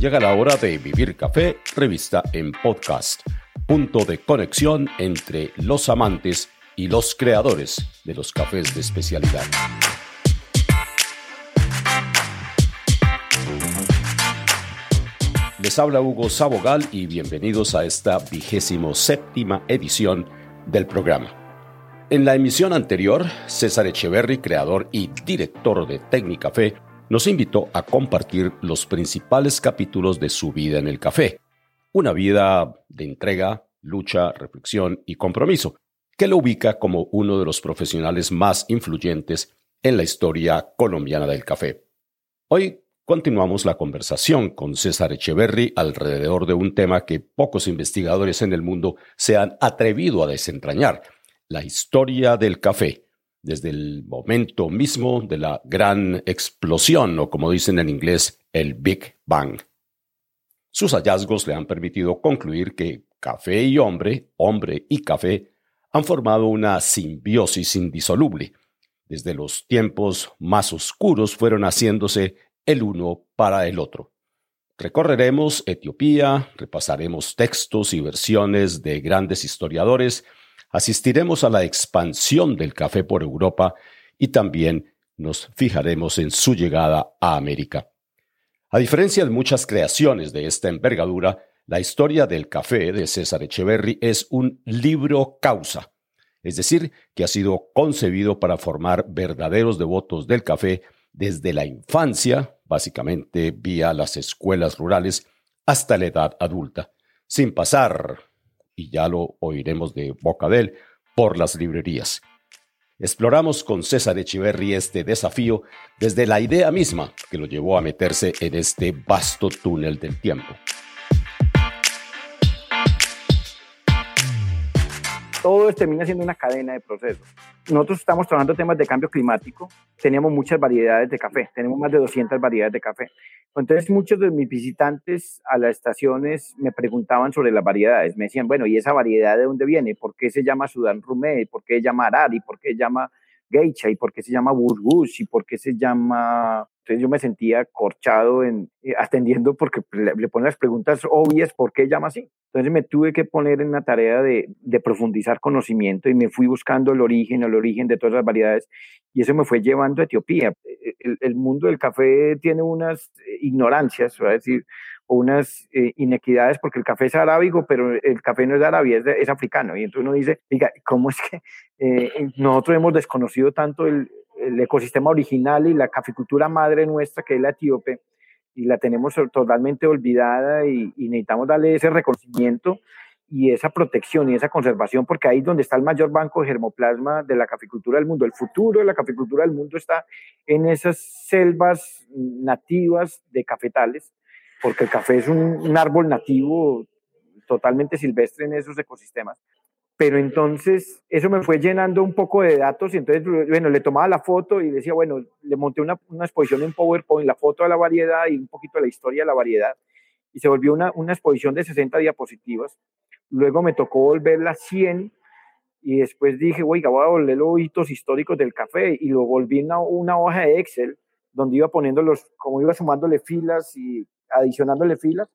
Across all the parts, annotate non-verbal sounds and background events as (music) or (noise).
Llega la hora de Vivir Café, revista en podcast, punto de conexión entre los amantes y los creadores de los cafés de especialidad. Les habla Hugo Sabogal y bienvenidos a esta vigésimo séptima edición del programa. En la emisión anterior, César Echeverry, creador y director de Técnicafé, nos invitó a compartir los principales capítulos de su vida en el café. Una vida de entrega, lucha, reflexión y compromiso, que lo ubica como uno de los profesionales más influyentes en la historia colombiana del café. Hoy continuamos la conversación con César Echeverry alrededor de un tema que pocos investigadores en el mundo se han atrevido a desentrañar, la historia del café, desde el momento mismo de la gran explosión, o como dicen en inglés, el Big Bang. Sus hallazgos le han permitido concluir que café y hombre, hombre y café, han formado una simbiosis indisoluble. Desde los tiempos más oscuros fueron haciéndose el uno para el otro. Recorreremos Etiopía, repasaremos textos y versiones de grandes historiadores, asistiremos a la expansión del café por Europa y también nos fijaremos en su llegada a América. A diferencia de muchas creaciones de esta envergadura, la historia del café de César Echeverry es un libro causa, es decir, que ha sido concebido para formar verdaderos devotos del café desde la infancia, básicamente vía las escuelas rurales, hasta la edad adulta, sin pasar y ya lo oiremos de boca de él, por las librerías. Exploramos con César Echeverry este desafío desde la idea misma que lo llevó a meterse en este vasto túnel del tiempo. Todo termina siendo una cadena de procesos. Nosotros estamos trabajando temas de cambio climático, teníamos muchas variedades de café, tenemos más de 200 variedades de café. Entonces muchos de mis visitantes a las estaciones me preguntaban sobre las variedades, me decían, bueno, ¿y esa variedad de dónde viene? ¿Por qué se llama Sudán Rumé? ¿Por qué se llama Arari? ¿Por qué se llama Geisha? ¿Y por qué se llama Burgos? ¿Y por qué se llama entonces yo me sentía corchado en, eh, atendiendo porque le, le ponen las preguntas obvias, ¿por qué llama así? Entonces me tuve que poner en una tarea de, de, profundizar conocimiento y me fui buscando el origen, el origen de todas las variedades y eso me fue llevando a Etiopía. E, el, el mundo del café tiene unas eh, ignorancias, voy decir, o unas eh, inequidades porque el café es arábigo, pero el café no es árabe, es, es africano. Y entonces uno dice, diga, ¿cómo es que eh, nosotros hemos desconocido tanto el, el ecosistema original y la caficultura madre nuestra, que es la etíope, y la tenemos totalmente olvidada y, necesitamos darle ese reconocimiento y esa protección y esa conservación, porque ahí es donde está el mayor banco de germoplasma de la caficultura del mundo. El futuro de la caficultura del mundo está en esas selvas nativas de cafetales, porque el café es un árbol nativo totalmente silvestre en esos ecosistemas pero entonces eso me fue llenando un poco de datos y entonces, bueno, le tomaba la foto y decía, bueno, le monté una, una, exposición en PowerPoint, la foto de la variedad y un poquito de la historia de la variedad y se volvió una, una exposición de 60 diapositivas. Luego me tocó volver las 100 y después dije, oiga, voy a volver los hitos históricos del café y lo volví una, una hoja de Excel donde iba poniendo los, como iba sumándole filas y adicionándole filas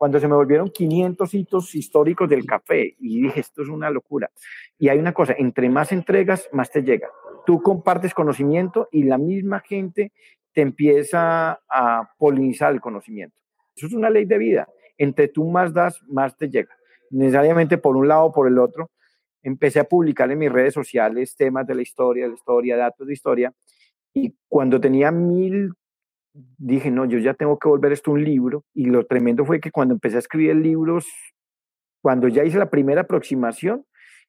cuando se me volvieron 500 hitos históricos del café y dije, esto es una locura. Y hay una cosa, entre más entregas, más te llega. Tú compartes conocimiento y la misma gente te empieza a polinizar el conocimiento. Eso es una ley de vida. Entre tú más das, más te llega. Necesariamente por un lado o por el otro. Empecé a publicar en mis redes sociales temas de la historia, de la historia, datos de historia. Y cuando tenía mil dije, no, yo ya tengo que volver esto un libro. Y lo tremendo fue que cuando empecé a escribir libros, cuando ya hice la primera aproximación,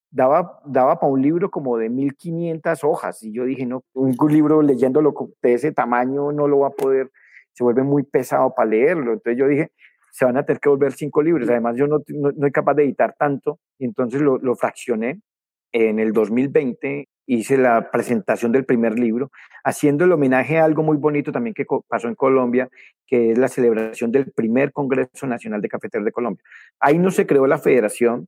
daba, daba para un libro como de 1500 hojas. Y yo dije, no, un libro leyéndolo de ese tamaño no lo va a poder, se vuelve muy pesado para leerlo. Entonces yo dije, se van a tener que volver cinco libros. Además, yo no, no, no soy capaz de editar tanto. Y entonces lo, lo fraccioné. En el 2020 hice la presentación del primer libro, haciendo el homenaje a algo muy bonito también que pasó en Colombia, que es la celebración del primer Congreso Nacional de Cafeteros de Colombia. Ahí no se creó la federación,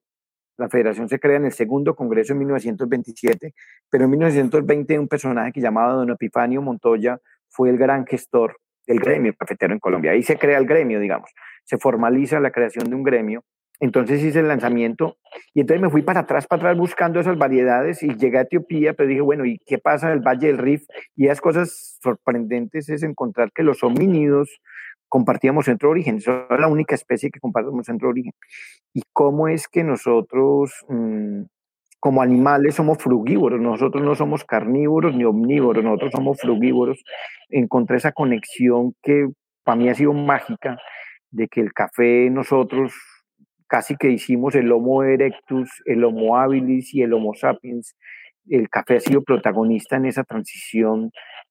la federación se crea en el segundo Congreso en 1927, pero en 1920 un personaje que llamaba Don Epifanio Montoya fue el gran gestor del gremio cafetero en Colombia. Ahí se crea el gremio, digamos, se formaliza la creación de un gremio. Entonces hice el lanzamiento y entonces me fui para atrás, para atrás buscando esas variedades y llegué a Etiopía, pero dije, bueno, ¿y qué pasa en el Valle del Rif? Y las cosas sorprendentes es encontrar que los homínidos compartíamos centro de origen, son la única especie que compartimos centro de origen. Y cómo es que nosotros, mm, como animales, somos frugívoros, nosotros no somos carnívoros ni omnívoros, nosotros somos frugívoros. Encontré esa conexión que para mí ha sido mágica, de que el café nosotros casi que hicimos el Homo erectus, el Homo habilis y el Homo sapiens. El café ha sido protagonista en esa transición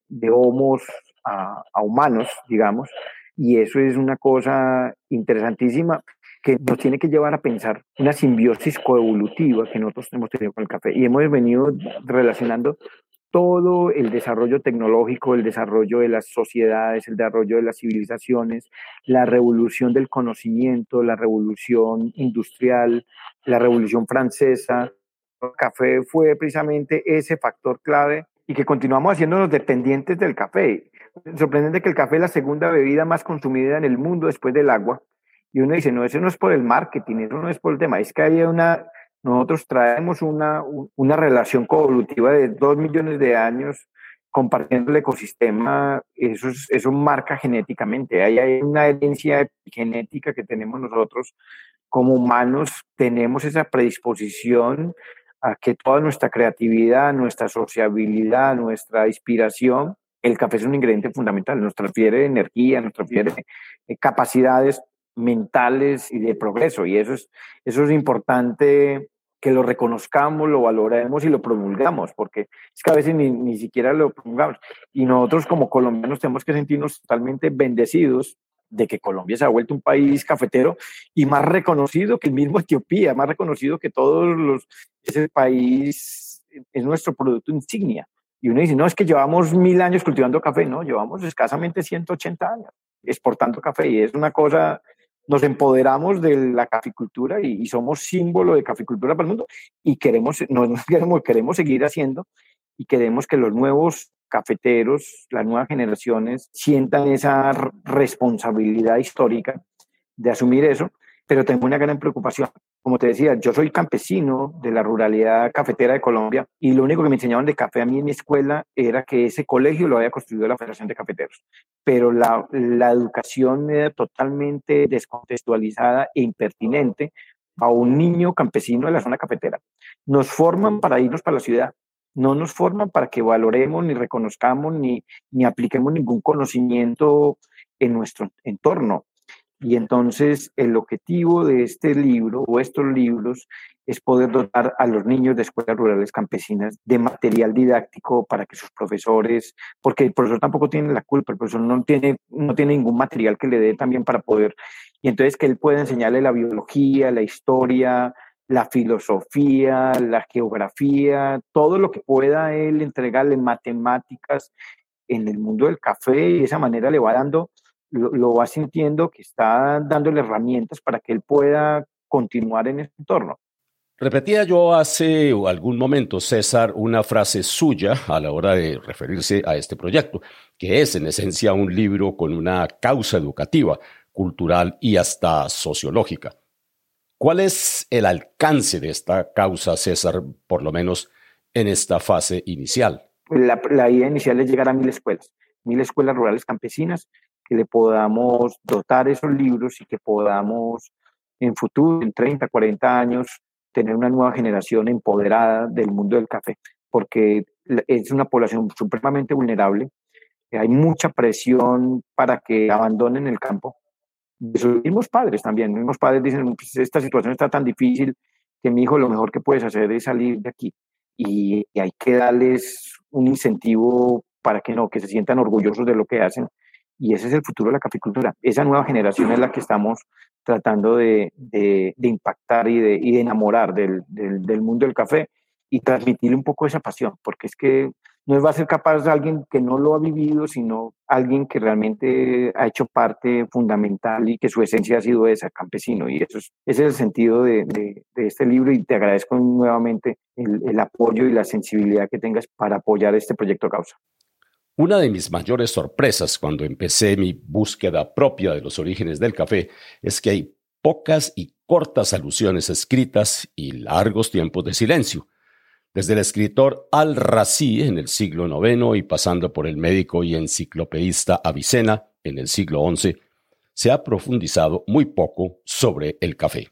de homos a, humanos, digamos, y eso es una cosa interesantísima que nos tiene que llevar a pensar una simbiosis coevolutiva que nosotros hemos tenido con el café. Y hemos venido relacionando todo el desarrollo tecnológico, el desarrollo de las sociedades, el desarrollo de las civilizaciones, la revolución del conocimiento, la revolución industrial, la revolución francesa. El café fue precisamente ese factor clave y que continuamos haciéndonos dependientes del café. Sorprendente que el café es la segunda bebida más consumida en el mundo después del agua. Y uno dice, no, eso no es por el marketing, eso no es por el tema, es que hay una, nosotros traemos una, una relación coevolutiva de dos millones de años compartiendo el ecosistema, eso, es, eso marca genéticamente. Ahí hay una herencia genética que tenemos nosotros como humanos, tenemos esa predisposición a que toda nuestra creatividad, nuestra sociabilidad, nuestra inspiración, el café es un ingrediente fundamental, nos transfiere energía, nos transfiere eh, capacidades mentales y de progreso. Y eso es, eso es importante que lo reconozcamos, lo valoremos y lo promulgamos, porque es que a veces ni, ni siquiera lo promulgamos. Y nosotros como colombianos tenemos que sentirnos totalmente bendecidos de que Colombia se ha vuelto un país cafetero y más reconocido que el mismo (laughs) Etiopía, más reconocido que todos los, ese país es nuestro producto insignia. Y uno dice, no, es que llevamos mil años cultivando café, no, llevamos escasamente 180 años exportando café y es una cosa, nos empoderamos de la caficultura y, somos símbolo de caficultura para el mundo y queremos, nos, (laughs) queremos, queremos seguir haciendo y queremos que los nuevos cafeteros, las nuevas generaciones sientan esa responsabilidad histórica de asumir eso, pero tengo una gran preocupación. Como te decía, yo soy campesino de la ruralidad cafetera de Colombia y lo único que me enseñaban de café a mí en mi escuela era que ese colegio lo había construido la Federación de Cafeteros, pero la, la educación era totalmente descontextualizada e impertinente a un niño campesino de la zona cafetera. Nos forman para irnos para la ciudad, no nos forman para que valoremos, ni reconozcamos, ni, ni apliquemos ningún conocimiento en nuestro entorno. Y entonces el objetivo de este libro o estos libros es poder dotar a los niños de escuelas rurales campesinas de material didáctico para que sus profesores, porque el profesor tampoco tiene la culpa, el profesor no tiene, no tiene ningún material que le dé también para poder, y entonces que él pueda enseñarle la biología, la historia, la filosofía, la geografía, todo lo que pueda él entregarle matemáticas en el mundo del café y de esa manera le va dando, lo, va sintiendo que está dándole herramientas para que él pueda continuar en ese entorno. Repetía yo hace algún momento, César, una frase suya a la hora de referirse a este proyecto, que es en esencia un libro con una causa educativa, cultural y hasta sociológica. ¿Cuál es el alcance de esta causa, César, por lo menos en esta fase inicial? La, idea inicial es llegar a mil escuelas, mil escuelas rurales campesinas, que le podamos dotar esos libros y que podamos en futuro, en 30, 40 años, tener una nueva generación empoderada del mundo del café, porque es una población supremamente vulnerable, hay mucha presión para que abandonen el campo de sus mismos padres también. Los mismos padres dicen, pues, esta situación está tan difícil que mi hijo lo mejor que puedes hacer es salir de aquí. Y, hay que darles un incentivo para que no, que se sientan orgullosos de lo que hacen. Y ese es el futuro de la caficultura. Esa nueva generación es la que estamos tratando de, impactar y de, enamorar del, mundo del café y transmitirle un poco esa pasión, porque es que no va a ser capaz alguien que no lo ha vivido, sino alguien que realmente ha hecho parte fundamental y que su esencia ha sido esa, campesino. Y eso es, ese es el sentido de, este libro y te agradezco nuevamente el, apoyo y la sensibilidad que tengas para apoyar este proyecto Causa. Una de mis mayores sorpresas cuando empecé mi búsqueda propia de los orígenes del café es que hay pocas y cortas alusiones escritas y largos tiempos de silencio. Desde el escritor Al-Razi en el siglo IX y pasando por el médico y enciclopedista Avicena en el siglo XI, se ha profundizado muy poco sobre el café.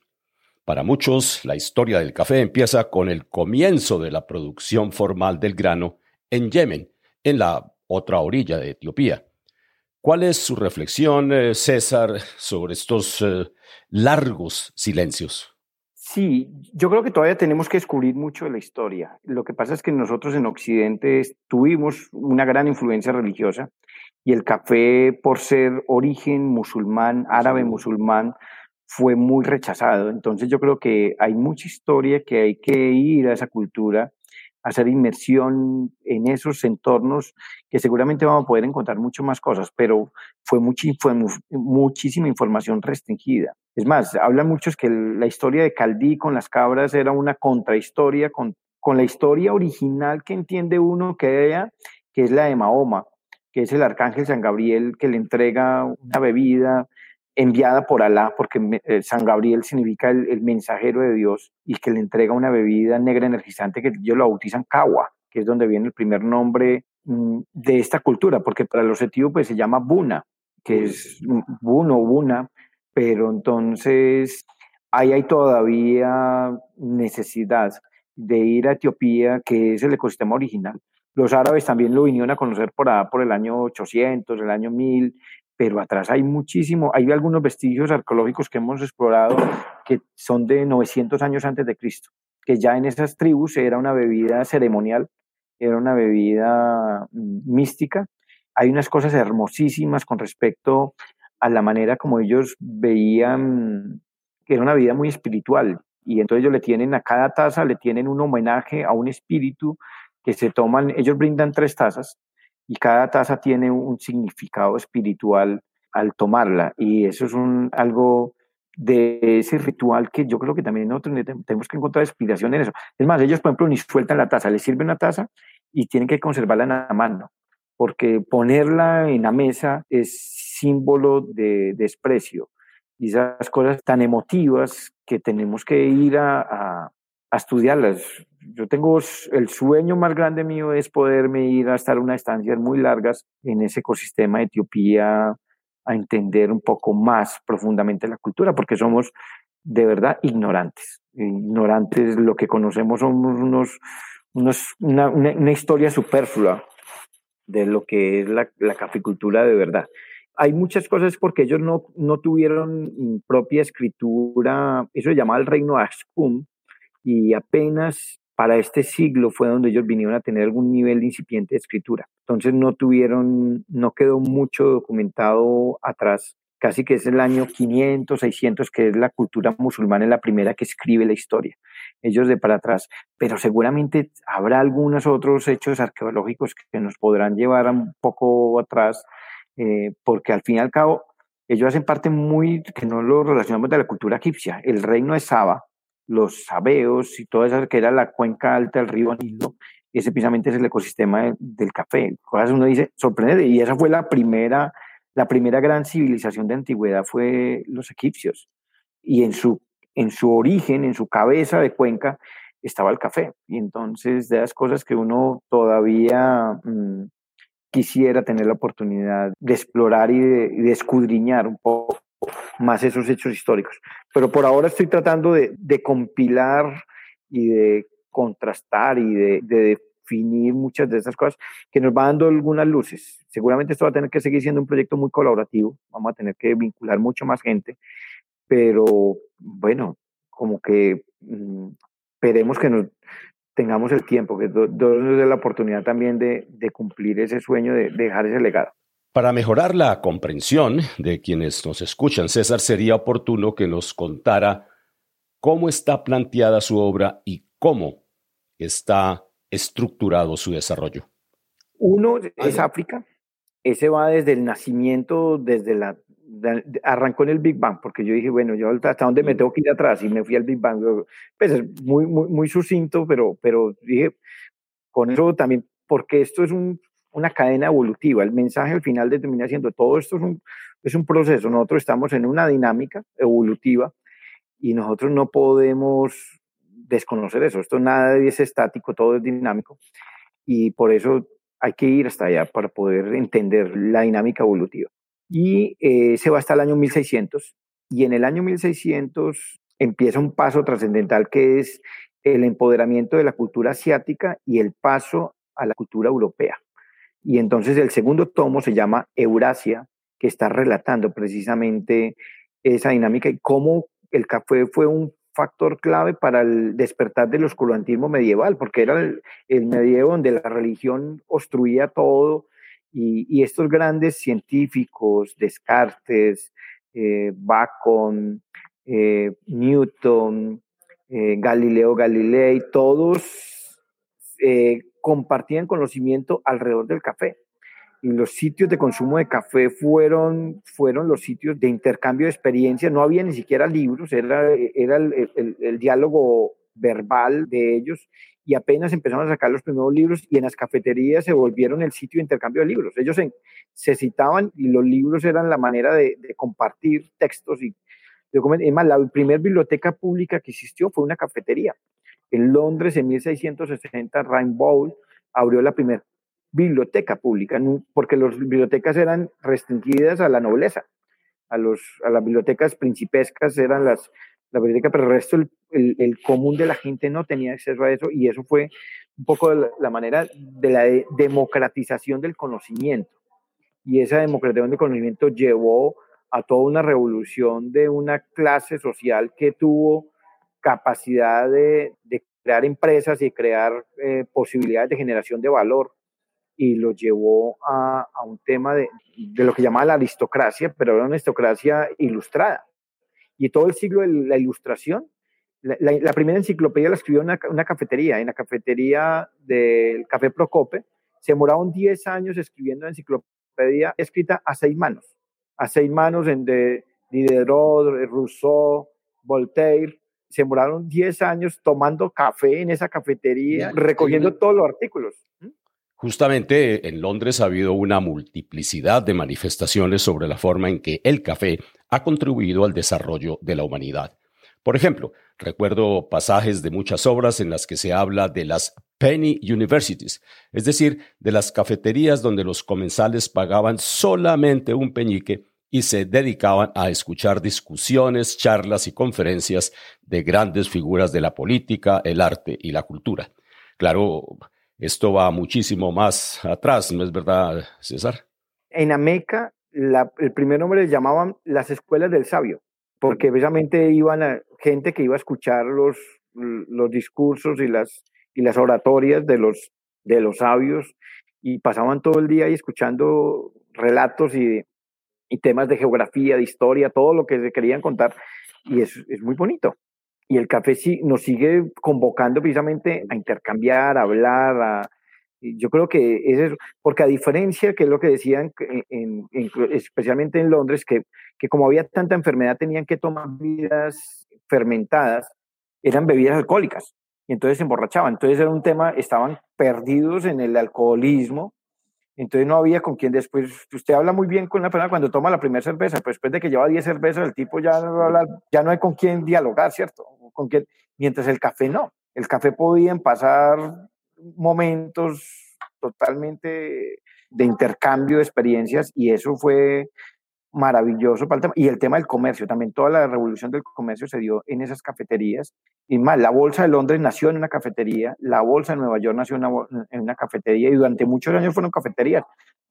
Para muchos, la historia del café empieza con el comienzo de la producción formal del grano en Yemen, en la otra orilla de Etiopía. ¿Cuál es su reflexión, eh, César, sobre estos eh, largos silencios? Sí, yo creo que todavía tenemos que descubrir mucho de la historia. Lo que pasa es que nosotros en Occidente tuvimos una gran influencia religiosa y el café, por ser origen musulmán, árabe musulmán, fue muy rechazado. Entonces yo creo que hay mucha historia que hay que ir a esa cultura, hacer inmersión en esos entornos que seguramente vamos a poder encontrar mucho más cosas, pero fue, fue muchísima información restringida. Es más, hablan muchos que la historia de Caldí con las cabras era una contrahistoria con, con la historia original que entiende uno que ella, que es la de Mahoma, que es el arcángel San Gabriel que le entrega una bebida enviada por Alá, porque eh, San Gabriel significa el, mensajero de Dios, y que le entrega una bebida negra energizante que ellos lo bautizan Kawa, que es donde viene el primer nombre mm, de esta cultura, porque para los etíopes se llama Buna, que es Buno, Buna, pero entonces ahí hay todavía necesidad de ir a Etiopía, que es el ecosistema original. Los árabes también lo vinieron a conocer por, por el año 800, el año 1000, pero atrás hay muchísimo, hay algunos vestigios arqueológicos que hemos explorado que son de 900 años antes de Cristo, que ya en esas tribus era una bebida ceremonial, era una bebida mm, mística. Hay unas cosas hermosísimas con respecto a la manera como ellos veían que era una vida muy espiritual. Y entonces ellos le tienen a cada taza, le tienen un homenaje a un espíritu que se toman, ellos brindan tres tazas y cada taza tiene un significado espiritual al tomarla. Y eso es un, algo de ese ritual que yo creo que también nosotros tenemos que encontrar inspiración en eso. Es más, ellos, por ejemplo, ni sueltan la taza, les sirve una taza y tienen que conservarla en la mano porque ponerla en la mesa es símbolo de desprecio y esas cosas tan emotivas que tenemos que ir a, estudiarlas. Yo tengo el sueño más grande mío es poderme ir a estar unas estancias muy largas en ese ecosistema de Etiopía a entender un poco más profundamente la cultura, porque somos de verdad ignorantes. Ignorantes, lo que conocemos somos unos, unos una, historia superflua de lo que es la, la caficultura de verdad. Hay muchas cosas porque ellos no, no tuvieron propia escritura, eso se llamaba el reino Ashkum, y apenas para este siglo fue donde ellos vinieron a tener algún nivel incipiente de escritura. Entonces no tuvieron, no quedó mucho documentado atrás. Casi que es el año 500, 600, que es la cultura musulmana, la primera que escribe la historia ellos de para atrás, pero seguramente habrá algunos otros hechos arqueológicos que nos podrán llevar un poco atrás, eh, porque al fin y al cabo ellos hacen parte muy, que no lo relacionamos de la cultura egipcia, el reino de Saba, los sabeos y toda esa que era la cuenca alta del río Nilo, ese precisamente es el ecosistema del café. Cosas uno dice, sorprende, y esa fue la primera, la primera gran civilización de antigüedad fue los egipcios. Y en su en su origen, en su cabeza de Cuenca, estaba el café. Y entonces, de las cosas que uno todavía mm, quisiera tener la oportunidad de explorar y de, escudriñar un poco más esos hechos históricos. Pero por ahora estoy tratando de, compilar y de contrastar y de, de, definir muchas de esas cosas que nos van dando algunas luces. Seguramente esto va a tener que seguir siendo un proyecto muy colaborativo, vamos a tener que vincular mucho más gente, pero bueno, como que mm, esperemos que nos tengamos el tiempo, que nos dé la oportunidad también de, cumplir ese sueño, de, dejar ese legado. Para mejorar la comprensión de quienes nos escuchan, César, sería oportuno que nos contara cómo está planteada su obra y cómo está estructurado su desarrollo. Uno es África, ese va desde el nacimiento, desde la arrancó en el Big Bang, porque yo dije, bueno, yo hasta dónde me tengo que ir atrás y me fui al Big Bang. Pues es muy, muy, muy sucinto, pero, pero dije, con eso también, porque esto es un una cadena evolutiva. El mensaje al final termina siendo todo esto es un, es un proceso. Nosotros estamos en una dinámica evolutiva y nosotros no podemos desconocer eso. Esto nada es estático, todo es dinámico y por eso hay que ir hasta allá para poder entender la dinámica evolutiva. Y eh, se va hasta el año 1600 y en el año 1600 empieza un paso trascendental que es el empoderamiento de la cultura asiática y el paso a la cultura europea. Y entonces el segundo tomo se llama Eurasia, que está relatando precisamente esa dinámica y cómo el café fue un factor clave para el despertar del oscurantismo medieval, porque era el, medievo donde la religión obstruía todo. Y, estos grandes científicos, Descartes, eh, Bacon, eh, Newton, eh, Galileo Galilei, todos compartían conocimiento alrededor del café y los sitios de consumo de café fueron, fueron los sitios de intercambio de experiencias. No había ni siquiera libros, era, era el, diálogo verbal de ellos y apenas empezaron a sacar los primeros libros y en las cafeterías se volvieron el sitio de intercambio de libros. Ellos se, citaban y los libros eran la manera de, compartir textos y documentos. La primera biblioteca pública que existió fue una cafetería. En Londres, en 1660, Rainbow abrió la primera biblioteca pública, porque las bibliotecas eran restringidas a la nobleza, a, los, a las bibliotecas principescas eran las, la biblioteca, pero el resto, el, común de la gente no tenía acceso a eso y eso fue un poco la, manera de la democratización del conocimiento. Y esa democratización del conocimiento llevó a toda una revolución de una clase social que tuvo capacidad de, crear empresas y crear eh, posibilidades de generación de valor y lo llevó a, un tema de, lo que llamaba la aristocracia, pero era una aristocracia ilustrada. Y todo el siglo de la ilustración, la, primera enciclopedia la escribió en una, una, cafetería, en la cafetería del Café Procope. Se demoraron 10 años escribiendo la enciclopedia escrita a seis manos, a seis manos en de Diderot, Rousseau, Voltaire. Se demoraron 10 años tomando café en esa cafetería, recogiendo todos los artículos. Justamente en Londres ha habido una multiplicidad de manifestaciones sobre la forma en que el café ha contribuido al desarrollo de la humanidad. Por ejemplo, recuerdo pasajes de muchas obras en las que se habla de las penny universities, es decir, de las cafeterías donde los comensales pagaban solamente un peñique y se dedicaban a escuchar discusiones, charlas y conferencias de grandes figuras de la política, el arte y la cultura. Claro, esto va muchísimo más atrás, ¿no es verdad, César? En Ameca, el primer nombre le llamaban las escuelas del sabio, porque precisamente iban a, gente que iba a escuchar los, los discursos y las, y las oratorias de los, de los sabios y pasaban todo el día ahí escuchando relatos y, y temas de geografía, de historia, todo lo que se querían contar. Y es, es muy bonito y el café sí, nos sigue convocando precisamente a intercambiar, a hablar, a, yo creo que es eso, porque a diferencia, que es lo que decían, en, especialmente en Londres, que, que como había tanta enfermedad tenían que tomar bebidas fermentadas, eran bebidas alcohólicas, y entonces se emborrachaban. Entonces era un tema, estaban perdidos en el alcoholismo, entonces no había con quien después, usted habla muy bien con una persona cuando toma la primera cerveza, pero después de que lleva 10 cervezas, el tipo ya no, habla, ya no hay con quien dialogar, ¿cierto? Con quien, mientras el café no. El café podían pasar momentos totalmente de intercambio de experiencias y eso fue maravilloso para el tema. Y el tema del comercio, también toda la revolución del comercio se dio en esas cafeterías. Y más, la Bolsa de Londres nació en una cafetería, la Bolsa de Nueva York nació en una, cafetería y durante muchos años fueron cafeterías.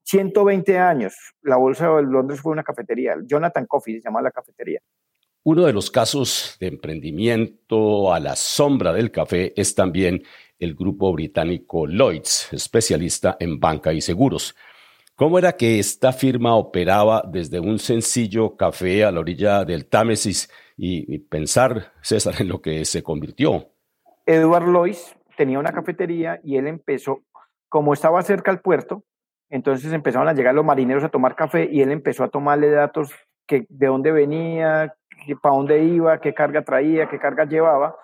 120 años, la Bolsa de Londres fue una cafetería. Jonathan Coffee se llama la cafetería. Uno de los casos de emprendimiento a la sombra del café es también el grupo británico Lloyds, especialista en banca y seguros. ¿Cómo era que esta firma operaba desde un sencillo café a la orilla del Támesis y, pensar, César, en lo que se convirtió? Edward Lois tenía una cafetería y él empezó, como estaba cerca al puerto, entonces empezaron a llegar los marineros a tomar café y él empezó a tomarle datos que, de dónde venía, para dónde iba, qué carga traía, qué carga llevaba,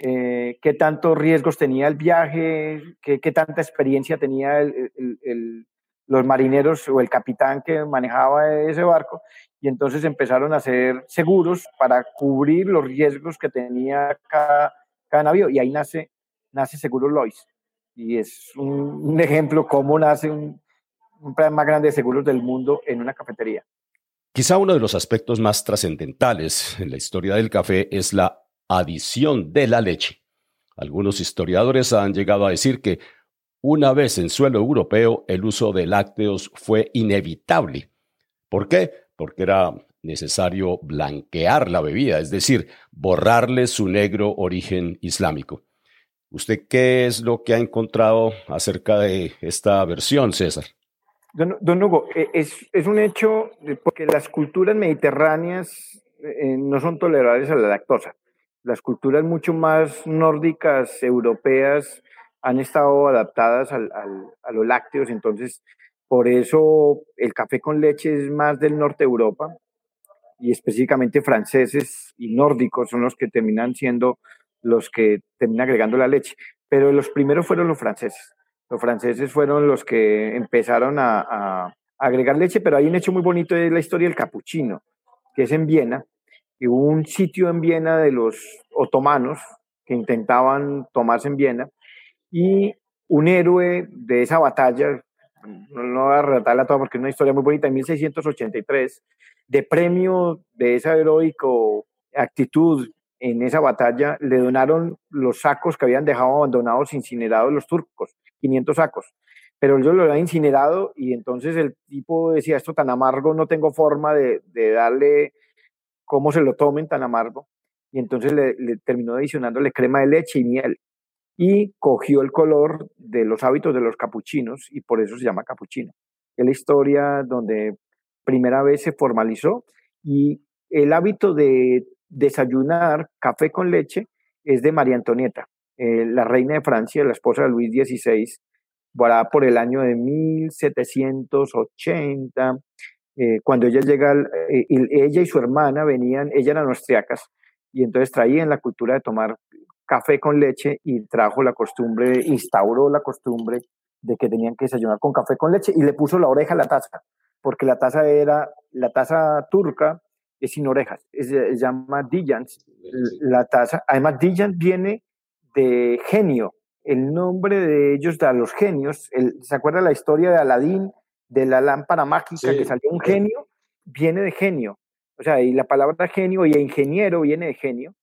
eh, qué tantos riesgos tenía el viaje, qué, qué tanta experiencia tenía el, los marineros o el capitán que manejaba ese barco y entonces empezaron a hacer seguros para cubrir los riesgos que tenía cada, cada navío y ahí nace, nace Seguro Lois y es un, ejemplo cómo nace un, un plan más grande de seguros del mundo en una cafetería. Quizá uno de los aspectos más trascendentales en la historia del café es la adición de la leche. Algunos historiadores han llegado a decir que una vez en suelo europeo, el uso de lácteos fue inevitable. ¿Por qué? Porque era necesario blanquear la bebida, es decir, borrarle su negro origen islámico. ¿Usted qué es lo que ha encontrado acerca de esta versión, César? Don, Hugo, e, es, un hecho porque las culturas mediterráneas eh, no son tolerables a la lactosa. Las culturas mucho más nórdicas, europeas, han estado adaptadas al, a los lácteos, entonces por eso el café con leche es más del norte de Europa y específicamente franceses y nórdicos son los que terminan siendo los que terminan agregando la leche. Pero los primeros fueron los franceses. Los franceses fueron los que empezaron a, a agregar leche, pero hay un hecho muy bonito de la historia del capuchino, que es en Viena. Y hubo un sitio en Viena de los otomanos que intentaban tomarse en Viena y un héroe de esa batalla, no, voy a relatarla toda porque es una historia muy bonita, en 1683, de premio de esa heroica actitud en esa batalla, le donaron los sacos que habían dejado abandonados, incinerados los turcos, 500 sacos. Pero ellos lo habían incinerado y entonces el tipo decía, esto tan amargo, no tengo forma de, darle cómo se lo tomen tan amargo. Y entonces le, le terminó adicionándole crema de leche y miel y cogió el color de los hábitos de los capuchinos y por eso se llama capuchino. Es la historia donde primera vez se formalizó y el hábito de desayunar café con leche es de María Antonieta, eh, la reina de Francia, la esposa de Luis XVI, por el año de 1780, eh, cuando ella llega, eh, ella y su hermana venían, ella eran austriacas, y entonces traían la cultura de tomar café con leche y trajo la costumbre, instauró la costumbre de que tenían que desayunar con café con leche y le puso la oreja a la taza, porque la taza era, la taza turca es sin orejas, se llama Dijans, la taza, además Dijans viene de genio, el nombre de ellos, de los genios, ¿se acuerda la historia de Aladín, de la lámpara mágica que salió un genio? Viene de genio, o sea, y la palabra genio y ingeniero viene de genio,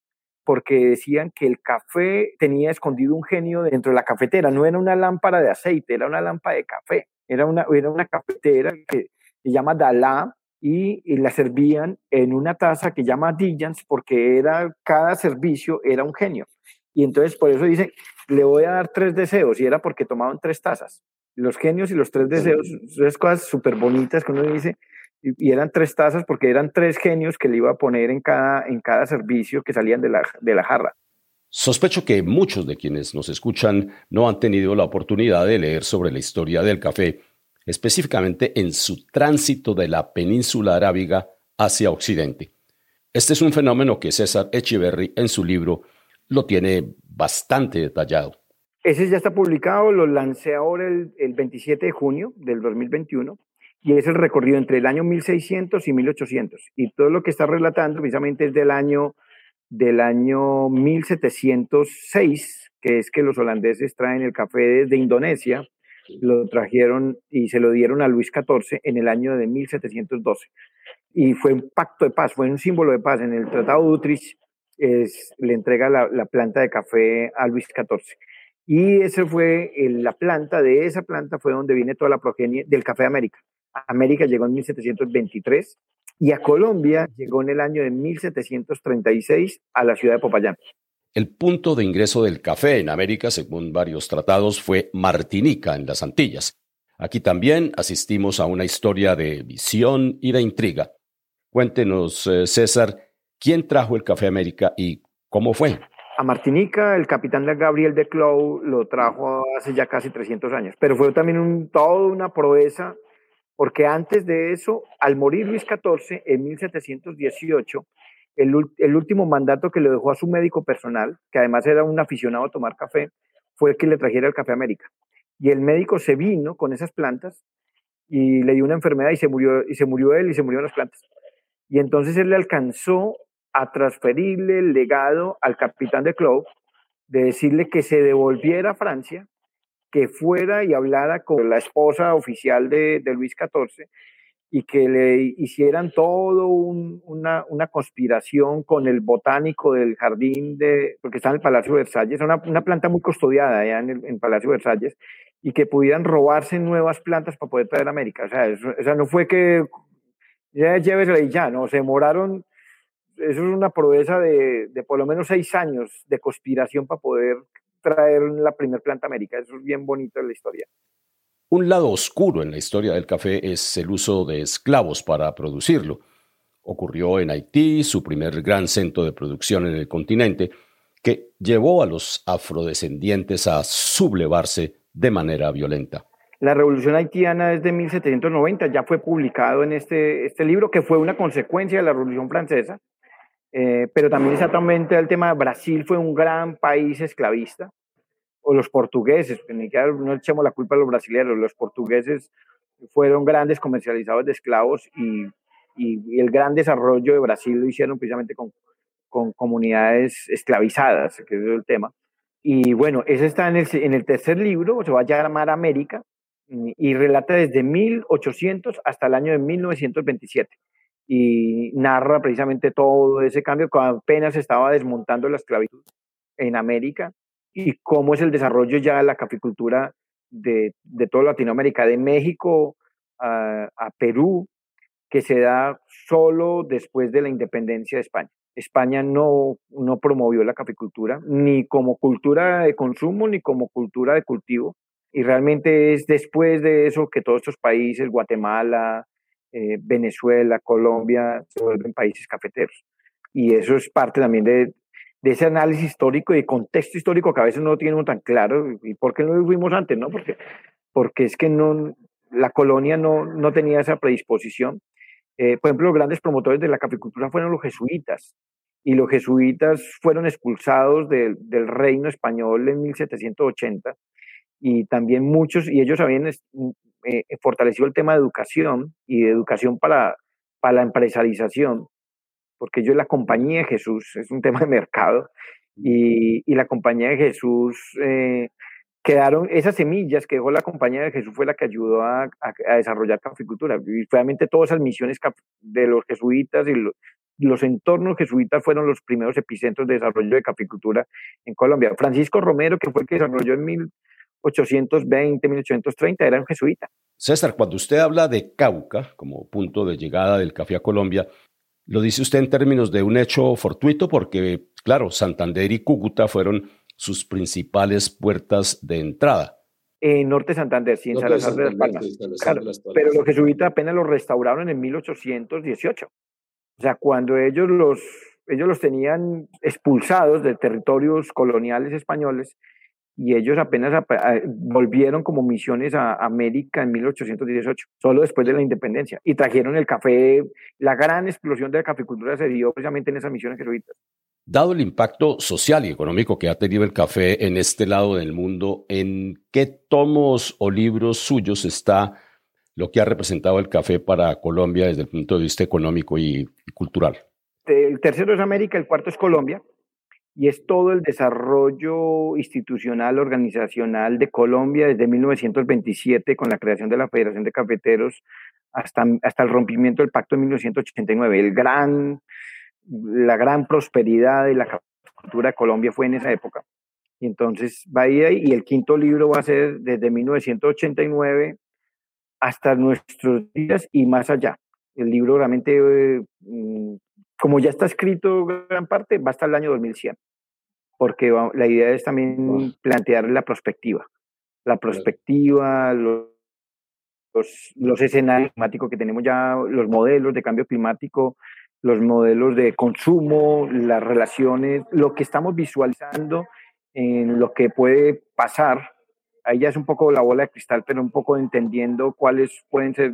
porque decían que el café tenía escondido un genio dentro de la cafetera, no era una lámpara de aceite, era una lámpara de café, era una, era una cafetera que se llama Dalá y, la servían en una taza que llama Dijans porque era, cada servicio era un genio. Y entonces por eso dicen, le voy a dar tres deseos y era porque tomaban tres tazas. Los genios y los tres deseos, son cosas súper bonitas que uno dice, y, eran tres tazas porque eran tres genios que le iba a poner en cada, en cada servicio que salían de la, de la jarra. Sospecho que muchos de quienes nos escuchan no han tenido la oportunidad de leer sobre la historia del café, específicamente en su tránsito de la península arábiga hacia Occidente. Este es un fenómeno que César Echeverry en su libro lo tiene bastante detallado. Ese ya está publicado, lo lancé ahora el, el 27 de junio del 2021 y es el recorrido entre el año 1600 y 1800. Y todo lo que está relatando precisamente es del año, del año 1706, que es que los holandeses traen el café desde Indonesia, lo trajeron y se lo dieron a Luis XIV en el año de 1712. Y fue un pacto de paz, fue un símbolo de paz. En el Tratado de Utrecht es, le entrega la, la planta de café a Luis XIV. Y ese fue la planta, de esa planta fue donde viene toda la progenie del café de América. América llegó en 1723 y a Colombia llegó en el año de 1736 a la ciudad de Popayán. El punto de ingreso del café en América, según varios tratados, fue Martinica, en las Antillas. Aquí también asistimos a una historia de visión y de intriga. Cuéntenos, eh, César, ¿quién trajo el café a América y cómo fue? A Martinica, el capitán Gabriel de Clou lo trajo hace ya casi 300 años, pero fue también un, toda una proeza porque antes de eso, al morir Luis XIV en 1718, el, último mandato que le dejó a su médico personal, que además era un aficionado a tomar café, fue que le trajera el café América. Y el médico se vino con esas plantas y le dio una enfermedad y se murió, y se murió él y se murieron las plantas. Y entonces él le alcanzó a transferirle el legado al capitán de club de decirle que se devolviera a Francia, que fuera y hablara con la esposa oficial de, Luis XIV y que le hicieran todo una, una, conspiración con el botánico del jardín de, porque está en el Palacio de Versalles, una, una planta muy custodiada allá en el Palacio de Versalles, y que pudieran robarse nuevas plantas para poder traer a América. O sea, eso, no fue que ya llévesela y ya, no, se demoraron, eso es una proeza de, de por lo menos seis años de conspiración para poder traer la primer planta América. Eso es bien bonito en la historia. Un lado oscuro en la historia del café es el uso de esclavos para producirlo. Ocurrió en Haití, su primer gran centro de producción en el continente, que llevó a los afrodescendientes a sublevarse de manera violenta. La revolución haitiana es de 1790, ya fue publicado en este, este libro, que fue una consecuencia de la revolución francesa, eh, pero también exactamente el tema Brasil fue un gran país esclavista o los portugueses, ni no echemos la culpa a los brasileños, los portugueses fueron grandes comercializadores de esclavos y, y, el gran desarrollo de Brasil lo hicieron precisamente con, con comunidades esclavizadas, que es el tema. Y bueno, ese está en el, en el tercer libro, se va a llamar América, y relata desde 1800 hasta el año de 1927 y narra precisamente todo ese cambio cuando apenas estaba desmontando la esclavitud en América y cómo es el desarrollo ya de la caficultura de, de toda Latinoamérica, de México a, Perú, que se da solo después de la independencia de España. España no, no promovió la caficultura ni como cultura de consumo ni como cultura de cultivo. Y realmente es después de eso que todos estos países, Guatemala, eh, Venezuela, Colombia, se vuelven países cafeteros. Y eso es parte también de, de ese análisis histórico y contexto histórico que a veces no tiene tan claro. ¿Y por qué no lo fuimos antes? No? Porque, porque es que no, la colonia no, no tenía esa predisposición. Eh, por ejemplo, los grandes promotores de la caficultura fueron los jesuitas, y los jesuitas fueron expulsados del reino español en 1780, y también muchos, y ellos habían eh, fortalecido el tema de educación y de educación para, para la empresarización, porque yo la compañía de Jesús, es un tema de mercado, y, y la compañía de Jesús eh, quedaron, esas semillas que dejó la compañía de Jesús fue la que ayudó a, a, desarrollar caficultura. Y realmente todas esas misiones de los jesuitas y los entornos jesuitas fueron los primeros epicentros de desarrollo de caficultura en Colombia. Francisco Romero, que fue el que desarrolló en 1820, 1830, era un jesuita. César, cuando usted habla de Cauca como punto de llegada del café a Colombia, lo dice usted en términos de un hecho fortuito porque, claro, Santander y Cúcuta fueron sus principales puertas de entrada. En Norte Santander, sí, en Salazar de las Palmas. pero los jesuitas apenas los restauraron en 1818. O sea, cuando ellos los, ellos los tenían expulsados de territorios coloniales españoles y ellos apenas volvieron como misiones a América en 1818, solo después de la independencia, y trajeron el café, la gran explosión de la caficultura se dio precisamente en esas misiones jesuitas. Dado el impacto social y económico que ha tenido el café en este lado del mundo, ¿en qué tomos o libros suyos está lo que ha representado el café para Colombia desde el punto de vista económico y cultural? El tercero es América, el cuarto es Colombia y es todo el desarrollo institucional, organizacional de Colombia desde 1927 con la creación de la Federación de Cafeteros hasta, hasta el rompimiento del pacto de 1989. El gran, la gran prosperidad de la cultura de Colombia fue en esa época. Y entonces va ahí, y el quinto libro va a ser desde 1989 hasta nuestros días y más allá. El libro realmente eh, como ya está escrito gran parte, va hasta el año 2100, porque la idea es también plantear la perspectiva, la perspectiva, los, los, escenarios climáticos que tenemos ya, los modelos de cambio climático, los modelos de consumo, las relaciones, lo que estamos visualizando en lo que puede pasar. Ahí ya es un poco la bola de cristal, pero un poco entendiendo cuáles pueden ser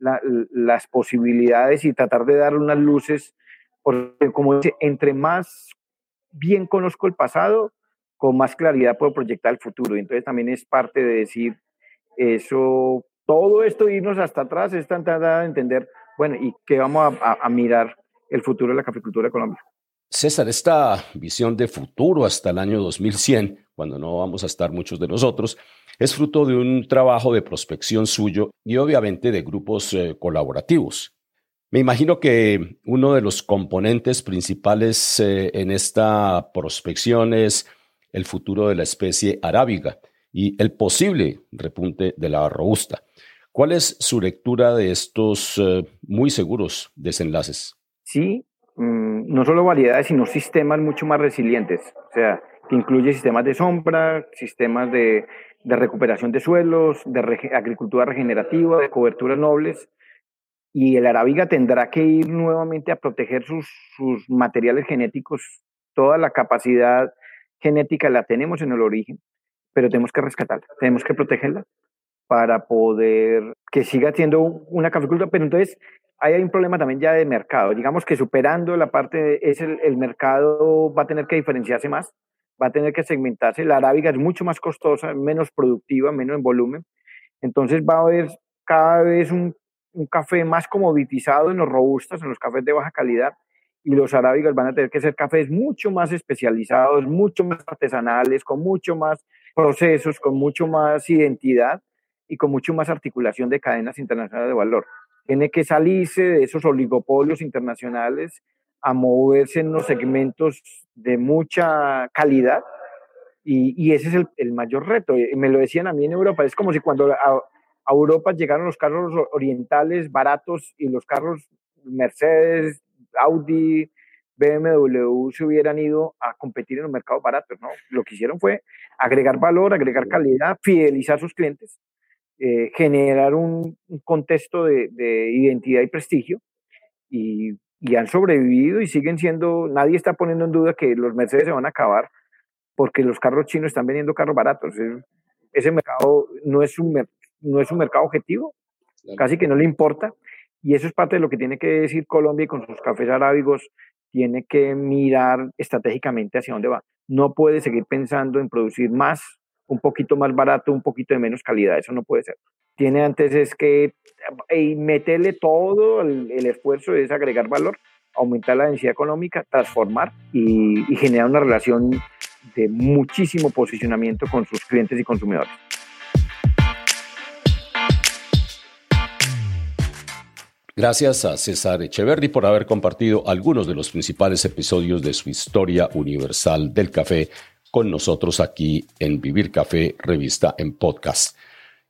las posibilidades y tratar de dar unas luces porque como dice, entre más bien conozco el pasado, con más claridad puedo proyectar el futuro. Y entonces también es parte de decir, eso todo esto, irnos hasta atrás, es tratar de entender, bueno, ¿y qué vamos a, mirar el futuro de la caficultura de Colombia? César, esta visión de futuro hasta el año 2100, cuando no vamos a estar muchos de nosotros, es fruto de un trabajo de prospección suyo y obviamente de grupos eh, colaborativos. Me imagino que uno de los componentes principales eh, en esta prospección es el futuro de la especie arábiga y el posible repunte de la robusta. ¿Cuál es su lectura de estos eh, muy seguros desenlaces? Sí, mm, no solo variedades, sino sistemas mucho más resilientes. O sea, que incluye sistemas de sombra, sistemas de, recuperación de suelos, de agricultura regenerativa, de coberturas nobles. Y el arábiga tendrá que ir nuevamente a proteger sus, sus materiales genéticos. Toda la capacidad genética la tenemos en el origen, pero tenemos que rescatarla, tenemos que protegerla para poder que siga siendo una caficultura. Pero entonces hay un problema también ya de mercado. Digamos que superando la parte, es el, el mercado va a tener que diferenciarse más, va a tener que segmentarse. La arábiga es mucho más costosa, menos productiva, menos en volumen. Entonces va a haber cada vez un, un café más comoditizado en los robustos, en los cafés de baja calidad, y los arábigos van a tener que ser cafés mucho más especializados, mucho más artesanales, con mucho más procesos, con mucho más identidad y con mucho más articulación de cadenas internacionales de valor. Tiene que salirse de esos oligopolios internacionales a moverse en los segmentos de mucha calidad y, y ese es el, el, mayor reto. Me lo decían a mí en Europa, es como si cuando a, a Europa llegaron los carros orientales baratos y los carros Mercedes, Audi, BMW se hubieran ido a competir en los mercados baratos, ¿no? Lo que hicieron fue agregar valor, agregar calidad, fidelizar sus clientes, eh, generar un, contexto de, identidad y prestigio y, han sobrevivido y siguen siendo, nadie está poniendo en duda que los Mercedes se van a acabar porque los carros chinos están vendiendo carros baratos. Ese mercado no es un, no es un mercado objetivo, casi que no le importa. Y eso es parte de lo que tiene que decir Colombia y con sus cafés arábigos, tiene que mirar estratégicamente hacia dónde va. No puede seguir pensando en producir más, un poquito más barato, un poquito de menos calidad, eso no puede ser. Tiene antes es que y meterle todo el, esfuerzo es agregar valor, aumentar la densidad económica, transformar y generar una relación de muchísimo posicionamiento con sus clientes y consumidores. Gracias a César Echeverri por haber compartido algunos de los principales episodios de su historia universal del café con nosotros aquí en Vivir Café, revista en podcast.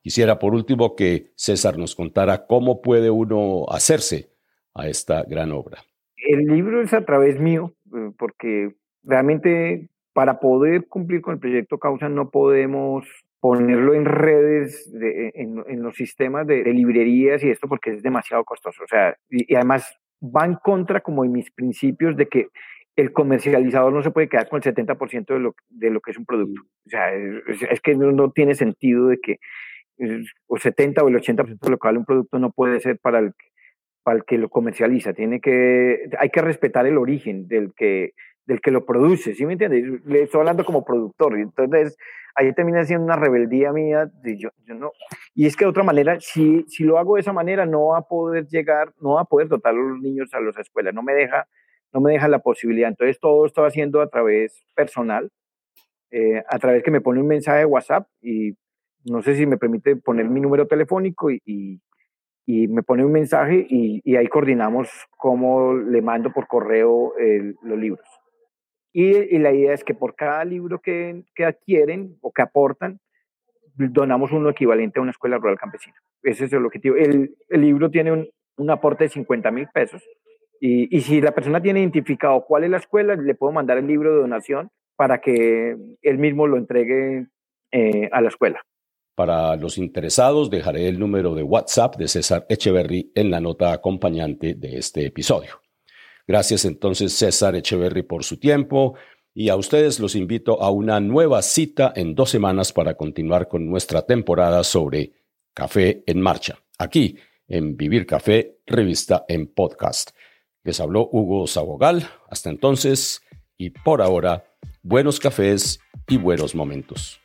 Quisiera por último que César nos contara cómo puede uno hacerse a esta gran obra. El libro es a través mío, porque realmente para poder cumplir con el proyecto Causa no podemos ponerlo en redes, de, en, los sistemas de, librerías y esto porque es demasiado costoso. O sea, y, además va en contra como de mis principios de que el comercializador no se puede quedar con el 70% de lo, de lo que es un producto. O sea, es, que no, tiene sentido de que el 70 o el 80% de lo que vale un producto no puede ser para el, para el que lo comercializa. Tiene que, hay que respetar el origen del que, del que lo produce, ¿sí me entiendes? Le estoy hablando como productor. Entonces, ahí termina siendo una rebeldía mía de yo, yo no. Y es que de otra manera, si, si lo hago de esa manera, no va a poder llegar, no va a poder dotar a los niños a las escuelas, no me deja, no me deja la posibilidad. Entonces todo esto haciendo a través personal, eh, a través que me pone un mensaje de WhatsApp y no sé si me permite poner mi número telefónico y, y, me pone un mensaje y, y, ahí coordinamos cómo le mando por correo los libros. Y, la idea es que por cada libro que, que, adquieren o que aportan, donamos uno equivalente a una escuela rural campesina. Ese es el objetivo. El, el libro tiene un, un, aporte de 50 mil pesos. Y, y, si la persona tiene identificado cuál es la escuela, le puedo mandar el libro de donación para que él mismo lo entregue eh, a la escuela. Para los interesados, dejaré el número de WhatsApp de César Echeverry en la nota acompañante de este episodio. Gracias entonces César Echeverry por su tiempo y a ustedes los invito a una nueva cita en dos semanas para continuar con nuestra temporada sobre Café en Marcha, aquí en Vivir Café, revista en podcast. Les habló Hugo Sabogal. Hasta entonces y por ahora, buenos cafés y buenos momentos.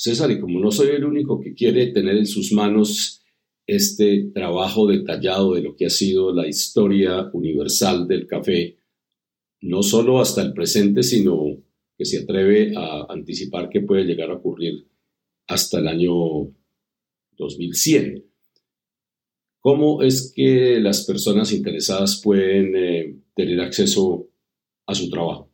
César, y como no soy el único que quiere tener en sus manos este trabajo detallado de lo que ha sido la historia universal del café, no solo hasta el presente, sino que se atreve a anticipar que puede llegar a ocurrir hasta el año 2100. ¿Cómo es que las personas interesadas pueden eh, tener acceso a su trabajo?